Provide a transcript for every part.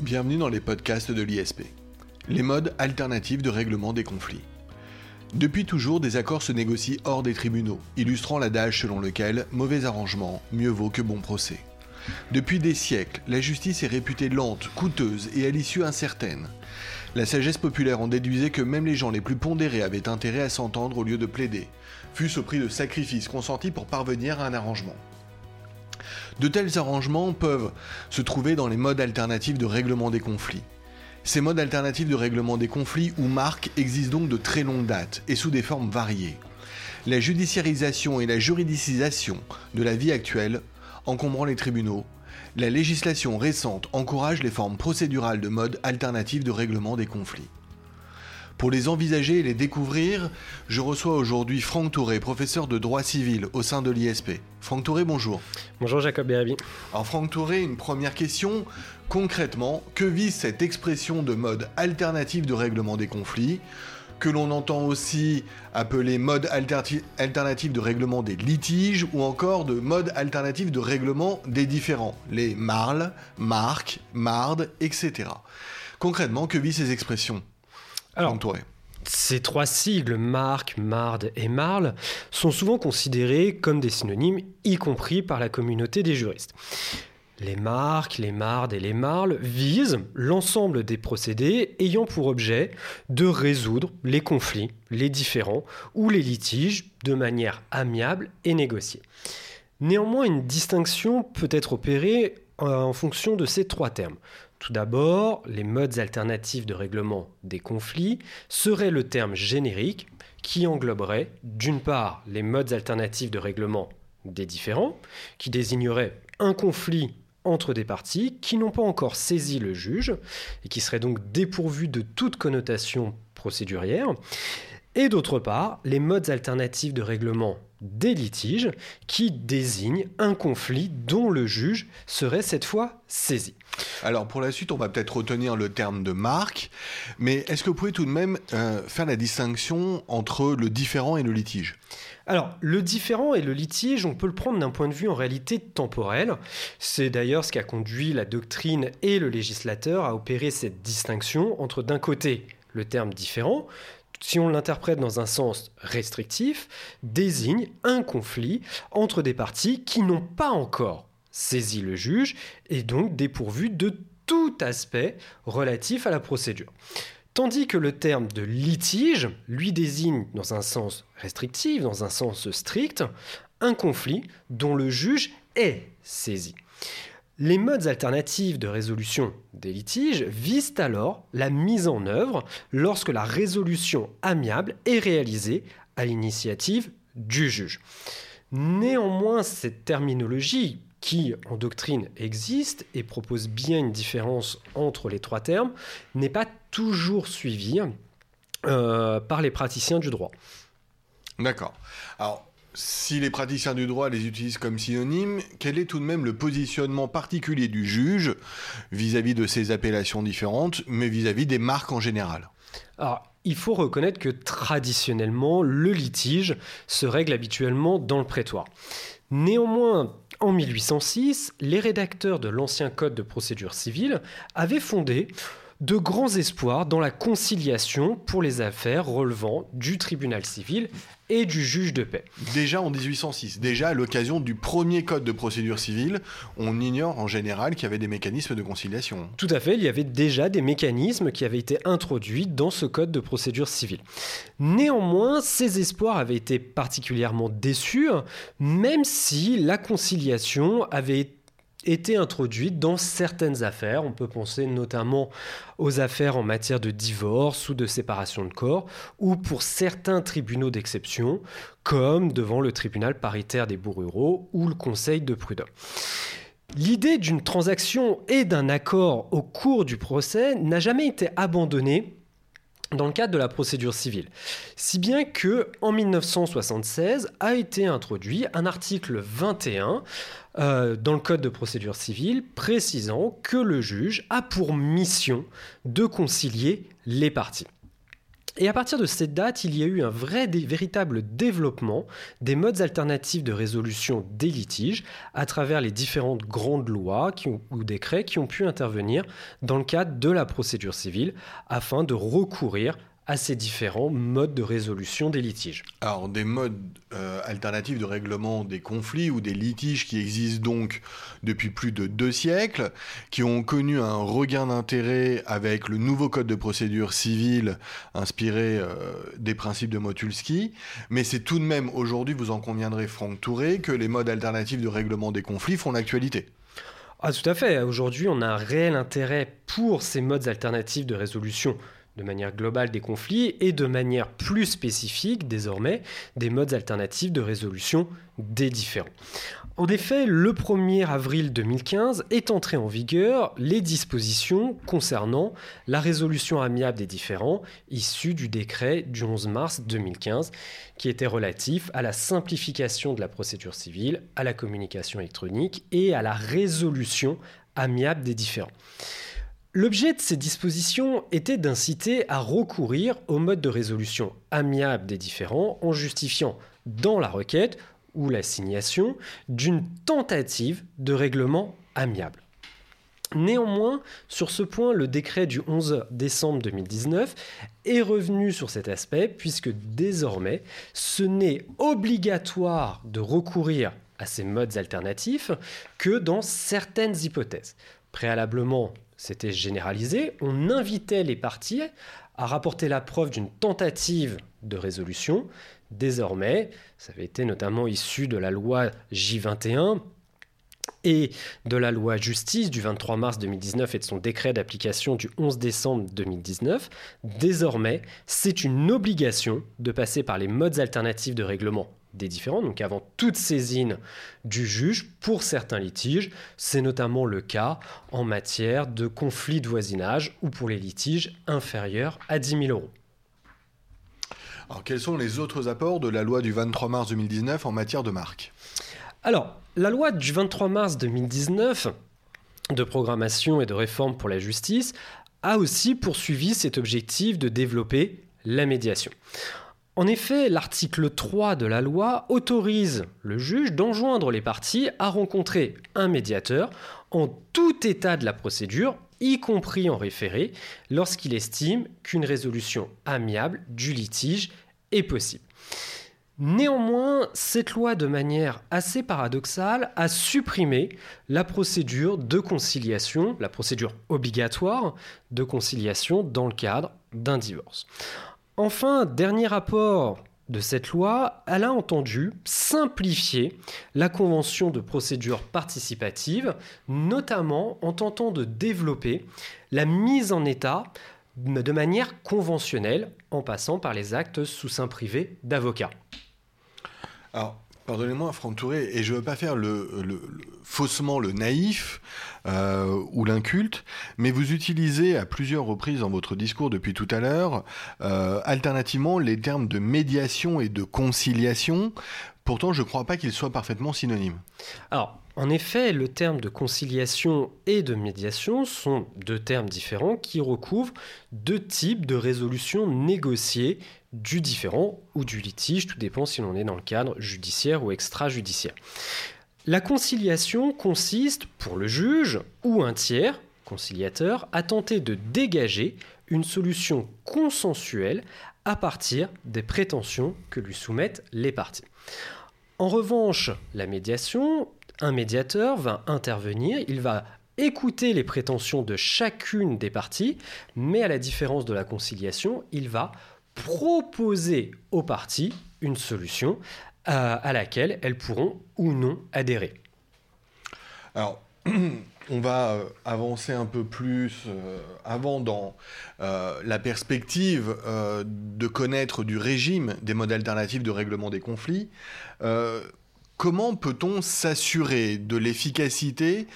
Bienvenue dans les podcasts de l'ISP. Les modes alternatifs de règlement des conflits. Depuis toujours, des accords se négocient hors des tribunaux, illustrant l'adage selon lequel mauvais arrangement, mieux vaut que bon procès. Depuis des siècles, la justice est réputée lente, coûteuse et à l'issue incertaine. La sagesse populaire en déduisait que même les gens les plus pondérés avaient intérêt à s'entendre au lieu de plaider, fût-ce au prix de sacrifices consentis pour parvenir à un arrangement. De tels arrangements peuvent se trouver dans les modes alternatifs de règlement des conflits. Ces modes alternatifs de règlement des conflits ou marques existent donc de très longue date et sous des formes variées. La judiciarisation et la juridicisation de la vie actuelle, encombrant les tribunaux, la législation récente encourage les formes procédurales de modes alternatifs de règlement des conflits. Pour les envisager et les découvrir, je reçois aujourd'hui Franck Touré, professeur de droit civil au sein de l'ISP. Franck Touré, bonjour. Bonjour Jacob Bérabi. Alors Franck Touré, une première question. Concrètement, que vise cette expression de mode alternatif de règlement des conflits que l'on entend aussi appeler mode alternatif de règlement des litiges ou encore de mode alternatif de règlement des différends, les marles, marques, mardes, etc. Concrètement, que visent ces expressions? Alors, ces trois sigles, marque, marde et marle, sont souvent considérés comme des synonymes, y compris par la communauté des juristes. Les marques, les mardes et les marles visent l'ensemble des procédés ayant pour objet de résoudre les conflits, les différends ou les litiges de manière amiable et négociée. Néanmoins, une distinction peut être opérée en fonction de ces trois termes. Tout d'abord, les modes alternatifs de règlement des conflits seraient le terme générique qui engloberait d'une part les modes alternatifs de règlement des différends, qui désigneraient un conflit entre des parties qui n'ont pas encore saisi le juge et qui seraient donc dépourvus de toute connotation procédurière, et d'autre part les modes alternatifs de règlement des litiges qui désignent un conflit dont le juge serait cette fois saisi. Alors pour la suite, on va peut-être retenir le terme de marque, mais est-ce que vous pouvez tout de même euh, faire la distinction entre le différent et le litige? Alors, le différent et le litige, on peut le prendre d'un point de vue en réalité temporel. C'est d'ailleurs ce qui a conduit la doctrine et le législateur à opérer cette distinction entre d'un côté le terme différent, si on l'interprète dans un sens restrictif, désigne un conflit entre des parties qui n'ont pas encore saisi le juge et donc dépourvues de tout aspect relatif à la procédure. Tandis que le terme de litige, lui désigne dans un sens restrictif, dans un sens strict, un conflit dont le juge est saisi. Les modes alternatifs de résolution des litiges visent alors la mise en œuvre lorsque la résolution amiable est réalisée à l'initiative du juge. Néanmoins, cette terminologie qui en doctrine existe et propose bien une différence entre les trois termes, n'est pas toujours suivie euh, par les praticiens du droit. D'accord. Si les praticiens du droit les utilisent comme synonymes, quel est tout de même le positionnement particulier du juge vis-à-vis de ces appellations différentes, mais vis-à-vis des marques en général? Alors, il faut reconnaître que traditionnellement, le litige se règle habituellement dans le prétoire. Néanmoins, en 1806, les rédacteurs de l'ancien Code de procédure civile avaient fondé de grands espoirs dans la conciliation pour les affaires relevant du tribunal civil et du juge de paix. Déjà en 1806, déjà à l'occasion du premier code de procédure civile, on ignore en général qu'il y avait des mécanismes de conciliation. Tout à fait, il y avait déjà des mécanismes qui avaient été introduits dans ce code de procédure civile. Néanmoins, ces espoirs avaient été particulièrement déçus, même si la conciliation avait été été introduite dans certaines affaires. On peut penser notamment aux affaires en matière de divorce ou de séparation de corps, ou pour certains tribunaux d'exception, comme devant le tribunal paritaire des bourreaux ou le conseil de prud'homme. L'idée d'une transaction et d'un accord au cours du procès n'a jamais été abandonnée dans le cadre de la procédure civile. Si bien que en 1976 a été introduit un article 21 euh, dans le code de procédure civile précisant que le juge a pour mission de concilier les parties. Et à partir de cette date, il y a eu un vrai, véritable développement des modes alternatifs de résolution des litiges à travers les différentes grandes lois ou décrets qui ont pu intervenir dans le cadre de la procédure civile afin de recourir à ces différents modes de résolution des litiges. Alors des modes euh, alternatifs de règlement des conflits ou des litiges qui existent donc depuis plus de deux siècles, qui ont connu un regain d'intérêt avec le nouveau code de procédure civile inspiré euh, des principes de Motulski, mais c'est tout de même aujourd'hui, vous en conviendrez Franck Touré, que les modes alternatifs de règlement des conflits font l'actualité. Ah tout à fait, aujourd'hui on a un réel intérêt pour ces modes alternatifs de résolution de manière globale des conflits et de manière plus spécifique désormais des modes alternatifs de résolution des différends. En effet, le 1er avril 2015 est entré en vigueur les dispositions concernant la résolution amiable des différends issues du décret du 11 mars 2015 qui était relatif à la simplification de la procédure civile, à la communication électronique et à la résolution amiable des différends. L'objet de ces dispositions était d'inciter à recourir au mode de résolution amiable des différends en justifiant dans la requête ou l'assignation d'une tentative de règlement amiable. Néanmoins, sur ce point, le décret du 11 décembre 2019 est revenu sur cet aspect puisque désormais, ce n'est obligatoire de recourir à ces modes alternatifs que dans certaines hypothèses. Préalablement, c'était généralisé. On invitait les parties à rapporter la preuve d'une tentative de résolution. Désormais, ça avait été notamment issu de la loi J21 et de la loi justice du 23 mars 2019 et de son décret d'application du 11 décembre 2019, désormais, c'est une obligation de passer par les modes alternatifs de règlement des différents, donc avant toute saisine du juge pour certains litiges. C'est notamment le cas en matière de conflit de voisinage ou pour les litiges inférieurs à 10 000 euros. Alors, quels sont les autres apports de la loi du 23 mars 2019 en matière de marque? Alors, la loi du 23 mars 2019 de programmation et de réforme pour la justice a aussi poursuivi cet objectif de développer la médiation. En effet, l'article 3 de la loi autorise le juge d'enjoindre les parties à rencontrer un médiateur en tout état de la procédure, y compris en référé, lorsqu'il estime qu'une résolution amiable du litige est possible. Néanmoins, cette loi, de manière assez paradoxale, a supprimé la procédure de conciliation, la procédure obligatoire de conciliation dans le cadre d'un divorce. Enfin, dernier rapport de cette loi, elle a entendu simplifier la convention de procédure participative, notamment en tentant de développer la mise en état de manière conventionnelle en passant par les actes sous sein privé d'avocat. Pardonnez-moi, Franck Touré, et je ne veux pas faire le, faussement le naïf euh, ou l'inculte, mais vous utilisez à plusieurs reprises dans votre discours depuis tout à l'heure, euh, alternativement, les termes de médiation et de conciliation. Pourtant, je ne crois pas qu'ils soient parfaitement synonymes. Alors, en effet, le terme de conciliation et de médiation sont deux termes différents qui recouvrent deux types de résolutions négociées du différent ou du litige, tout dépend si l'on est dans le cadre judiciaire ou extrajudiciaire. La conciliation consiste pour le juge ou un tiers, conciliateur, à tenter de dégager une solution consensuelle à partir des prétentions que lui soumettent les parties. En revanche, la médiation, un médiateur va intervenir, il va écouter les prétentions de chacune des parties, mais à la différence de la conciliation, il va proposer aux parties une solution euh, à, laquelle elles pourront ou non adhérer. on va euh, avancer un peu plus euh, avant dans la perspective de connaître du régime des modes alternatifs de règlement des conflits. comment peut-on s'assurer de l'efficacité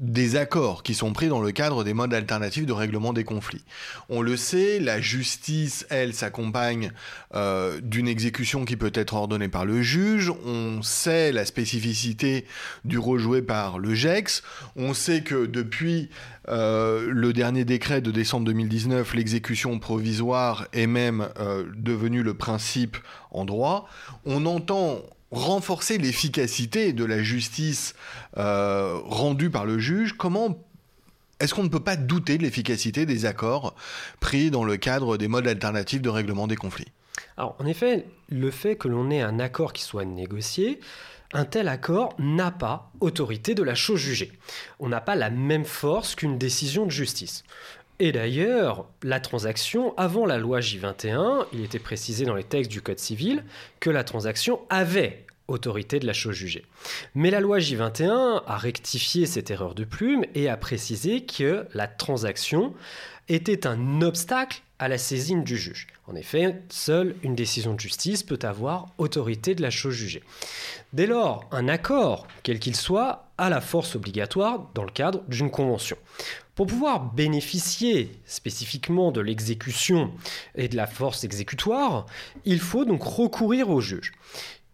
des accords qui sont pris dans le cadre des modes alternatifs de règlement des conflits. On le sait, la justice, elle, s'accompagne euh, d'une exécution qui peut être ordonnée par le juge. On sait la spécificité du rôle joué par le GEX. On sait que depuis euh, le dernier décret de décembre 2019, l'exécution provisoire est même euh, devenue le principe en droit. On entend renforcer l'efficacité de la justice euh, rendue par le juge, comment est-ce qu'on ne peut pas douter de l'efficacité des accords pris dans le cadre des modes alternatifs de règlement des conflits? Alors, en effet, le fait que l'on ait un accord qui soit négocié, un tel accord n'a pas autorité de la chose jugée. On n'a pas la même force qu'une décision de justice. Et d'ailleurs, la transaction, avant la loi J21, il était précisé dans les textes du Code civil que la transaction avait autorité de la chose jugée. Mais la loi J21 a rectifié cette erreur de plume et a précisé que la transaction était un obstacle à la saisine du juge. En effet, seule une décision de justice peut avoir autorité de la chose jugée. Dès lors, un accord, quel qu'il soit, a la force obligatoire dans le cadre d'une convention. Pour pouvoir bénéficier spécifiquement de l'exécution et de la force exécutoire, il faut donc recourir au juge.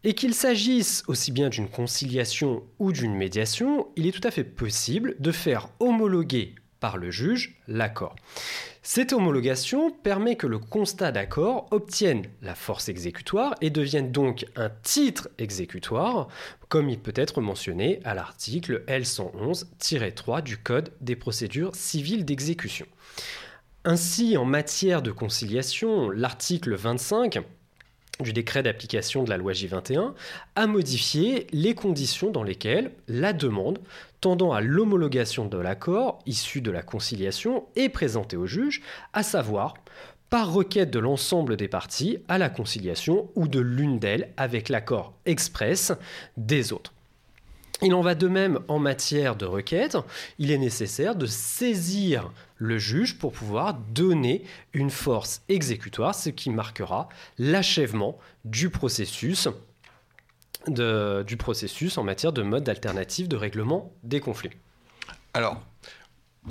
Et qu'il s'agisse aussi bien d'une conciliation ou d'une médiation, il est tout à fait possible de faire homologuer par le juge l'accord. Cette homologation permet que le constat d'accord obtienne la force exécutoire et devienne donc un titre exécutoire, comme il peut être mentionné à l'article L111-3 du Code des procédures civiles d'exécution. Ainsi, en matière de conciliation, l'article 25 du décret d'application de la loi J21 a modifié les conditions dans lesquelles la demande tendant à l'homologation de l'accord issu de la conciliation est présentée au juge, à savoir par requête de l'ensemble des parties à la conciliation ou de l'une d'elles avec l'accord express des autres. Il en va de même en matière de requête. Il est nécessaire de saisir le juge pour pouvoir donner une force exécutoire, ce qui marquera l'achèvement du processus, en matière de mode alternatif de règlement des conflits. Alors,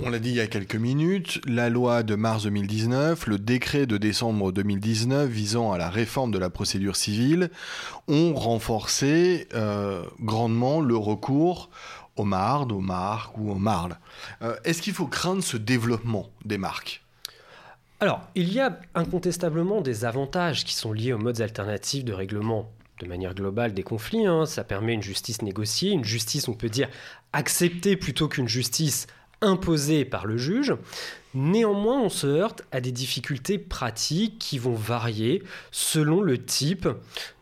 on l'a dit il y a quelques minutes, la loi de mars 2019, le décret de décembre 2019 visant à la réforme de la procédure civile ont renforcé euh, grandement le recours aux mardes, aux marques ou aux marles. Euh, est-ce qu'il faut craindre ce développement des marques? Alors, il y a incontestablement des avantages qui sont liés aux modes alternatifs de règlement de manière globale des conflits. Hein. Ça permet une justice négociée, une justice, on peut dire, acceptée plutôt qu'une justice imposée par le juge. Néanmoins, on se heurte à des difficultés pratiques qui vont varier selon le type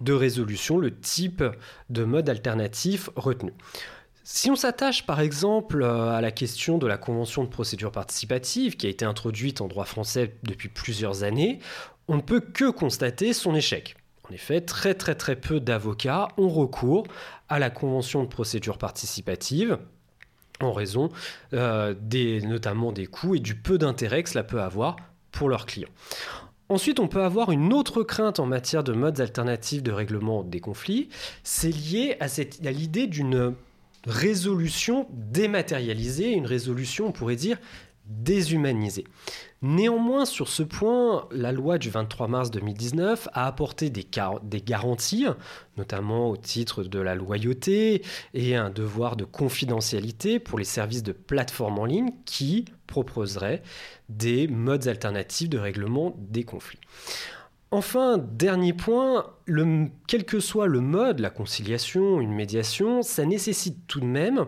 de résolution, le type de mode alternatif retenu. Si on s'attache par exemple à la question de la convention de procédure participative qui a été introduite en droit français depuis plusieurs années, on ne peut que constater son échec. En effet, très très très peu d'avocats ont recours à la convention de procédure participative en raison euh, des, notamment des coûts et du peu d'intérêt que cela peut avoir pour leurs clients. Ensuite, on peut avoir une autre crainte en matière de modes alternatifs de règlement des conflits. C'est lié à, à l'idée d'une résolution dématérialisée, une résolution, on pourrait dire, déshumanisée. Néanmoins, sur ce point, la loi du 23 mars 2019 a apporté des, garanties, notamment au titre de la loyauté et un devoir de confidentialité pour les services de plateforme en ligne qui proposeraient des modes alternatifs de règlement des conflits. Enfin, dernier point, quel que soit le mode, la conciliation, une médiation, ça nécessite tout de même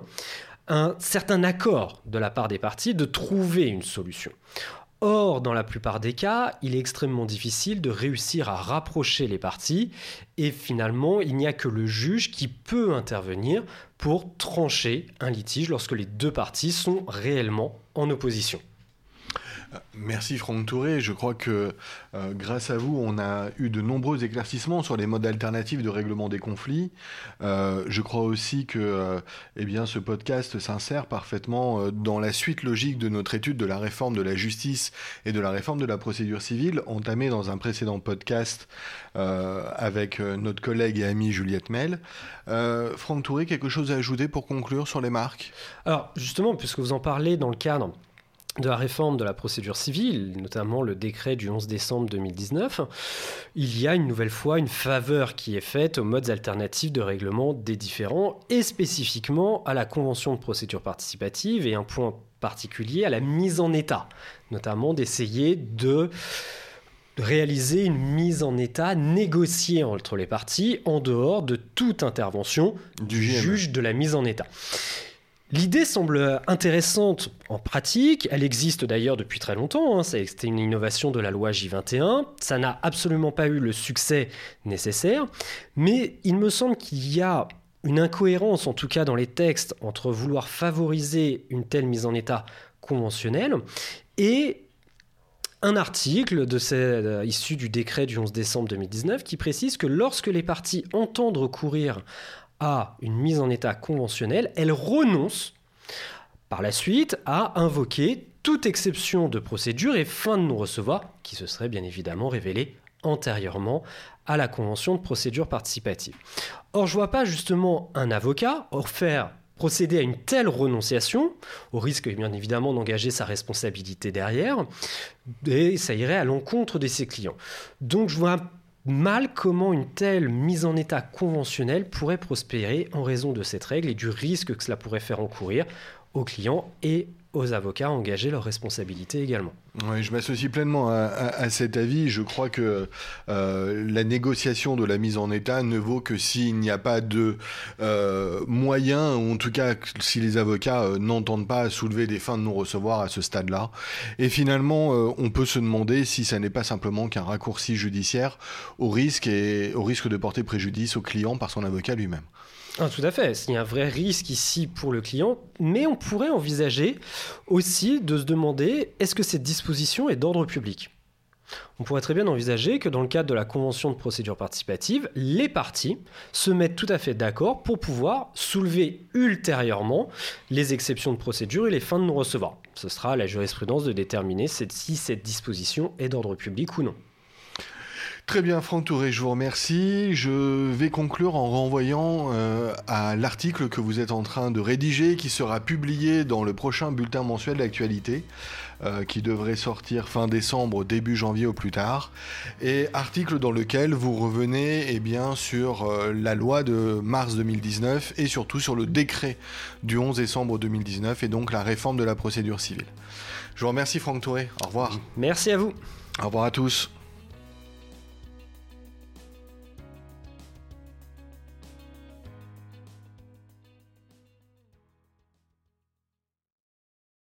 un certain accord de la part des parties de trouver une solution. Or, dans la plupart des cas, il est extrêmement difficile de réussir à rapprocher les parties et finalement, il n'y a que le juge qui peut intervenir pour trancher un litige lorsque les deux parties sont réellement en opposition. Merci Franck Touré. Je crois que euh, grâce à vous, on a eu de nombreux éclaircissements sur les modes alternatifs de règlement des conflits. Euh, je crois aussi que euh, eh bien, ce podcast s'insère parfaitement dans la suite logique de notre étude de la réforme de la justice et de la réforme de la procédure civile, entamée dans un précédent podcast avec notre collègue et amie Juliette Mel. Franck Touré, quelque chose à ajouter pour conclure sur les marques? Alors justement, puisque vous en parlez dans le cadre de la réforme de la procédure civile, notamment le décret du 11 décembre 2019, il y a une nouvelle fois une faveur qui est faite aux modes alternatifs de règlement des différents et spécifiquement à la convention de procédure participative et un point particulier à la mise en état, notamment d'essayer de réaliser une mise en état négociée entre les parties en dehors de toute intervention du juge de la mise en état. L'idée semble intéressante en pratique, elle existe d'ailleurs depuis très longtemps, hein. c'était une innovation de la loi J21, ça n'a absolument pas eu le succès nécessaire, mais il me semble qu'il y a une incohérence en tout cas dans les textes entre vouloir favoriser une telle mise en état conventionnelle et un article euh, issu du décret du 11 décembre 2019 qui précise que lorsque les parties entendent recourir une mise en état conventionnelle, elle renonce par la suite à invoquer toute exception de procédure et fin de non-recevoir qui se serait bien évidemment révélée antérieurement à la convention de procédure participative. Or, je vois pas justement un avocat faire procéder à une telle renonciation, au risque bien évidemment d'engager sa responsabilité derrière, et ça irait à l'encontre de ses clients. Donc je vois mal comment une telle mise en état conventionnelle pourrait prospérer en raison de cette règle et du risque que cela pourrait faire encourir aux clients et aux avocats engager leurs responsabilités également. Je m'associe pleinement à, cet avis. Je crois que euh, la négociation de la mise en état ne vaut que s'il n'y a pas de euh, moyens, ou en tout cas si les avocats euh, n'entendent pas soulever des fins de non-recevoir à ce stade-là. Et finalement, on peut se demander si ça n'est pas simplement qu'un raccourci judiciaire au risque, et, au risque de porter préjudice au client par son avocat lui-même. Ah, tout à fait, il y a un vrai risque ici pour le client, mais on pourrait envisager aussi de se demander est-ce que cette disposition est d'ordre public on pourrait très bien envisager que dans le cadre de la convention de procédure participative, les parties se mettent tout à fait d'accord pour pouvoir soulever ultérieurement les exceptions de procédure et les fins de non-recevoir. Ce sera à la jurisprudence de déterminer si cette disposition est d'ordre public ou non. Très bien, Franck Touré, je vous remercie. Je vais conclure en renvoyant euh, à l'article que vous êtes en train de rédiger, qui sera publié dans le prochain bulletin mensuel d'actualité, euh, qui devrait sortir fin décembre, début janvier au plus tard. Et article dans lequel vous revenez eh bien, sur euh, la loi de mars 2019 et surtout sur le décret du 11 décembre 2019 et donc la réforme de la procédure civile. Je vous remercie, Franck Touré. Au revoir. Merci à vous. Au revoir à tous.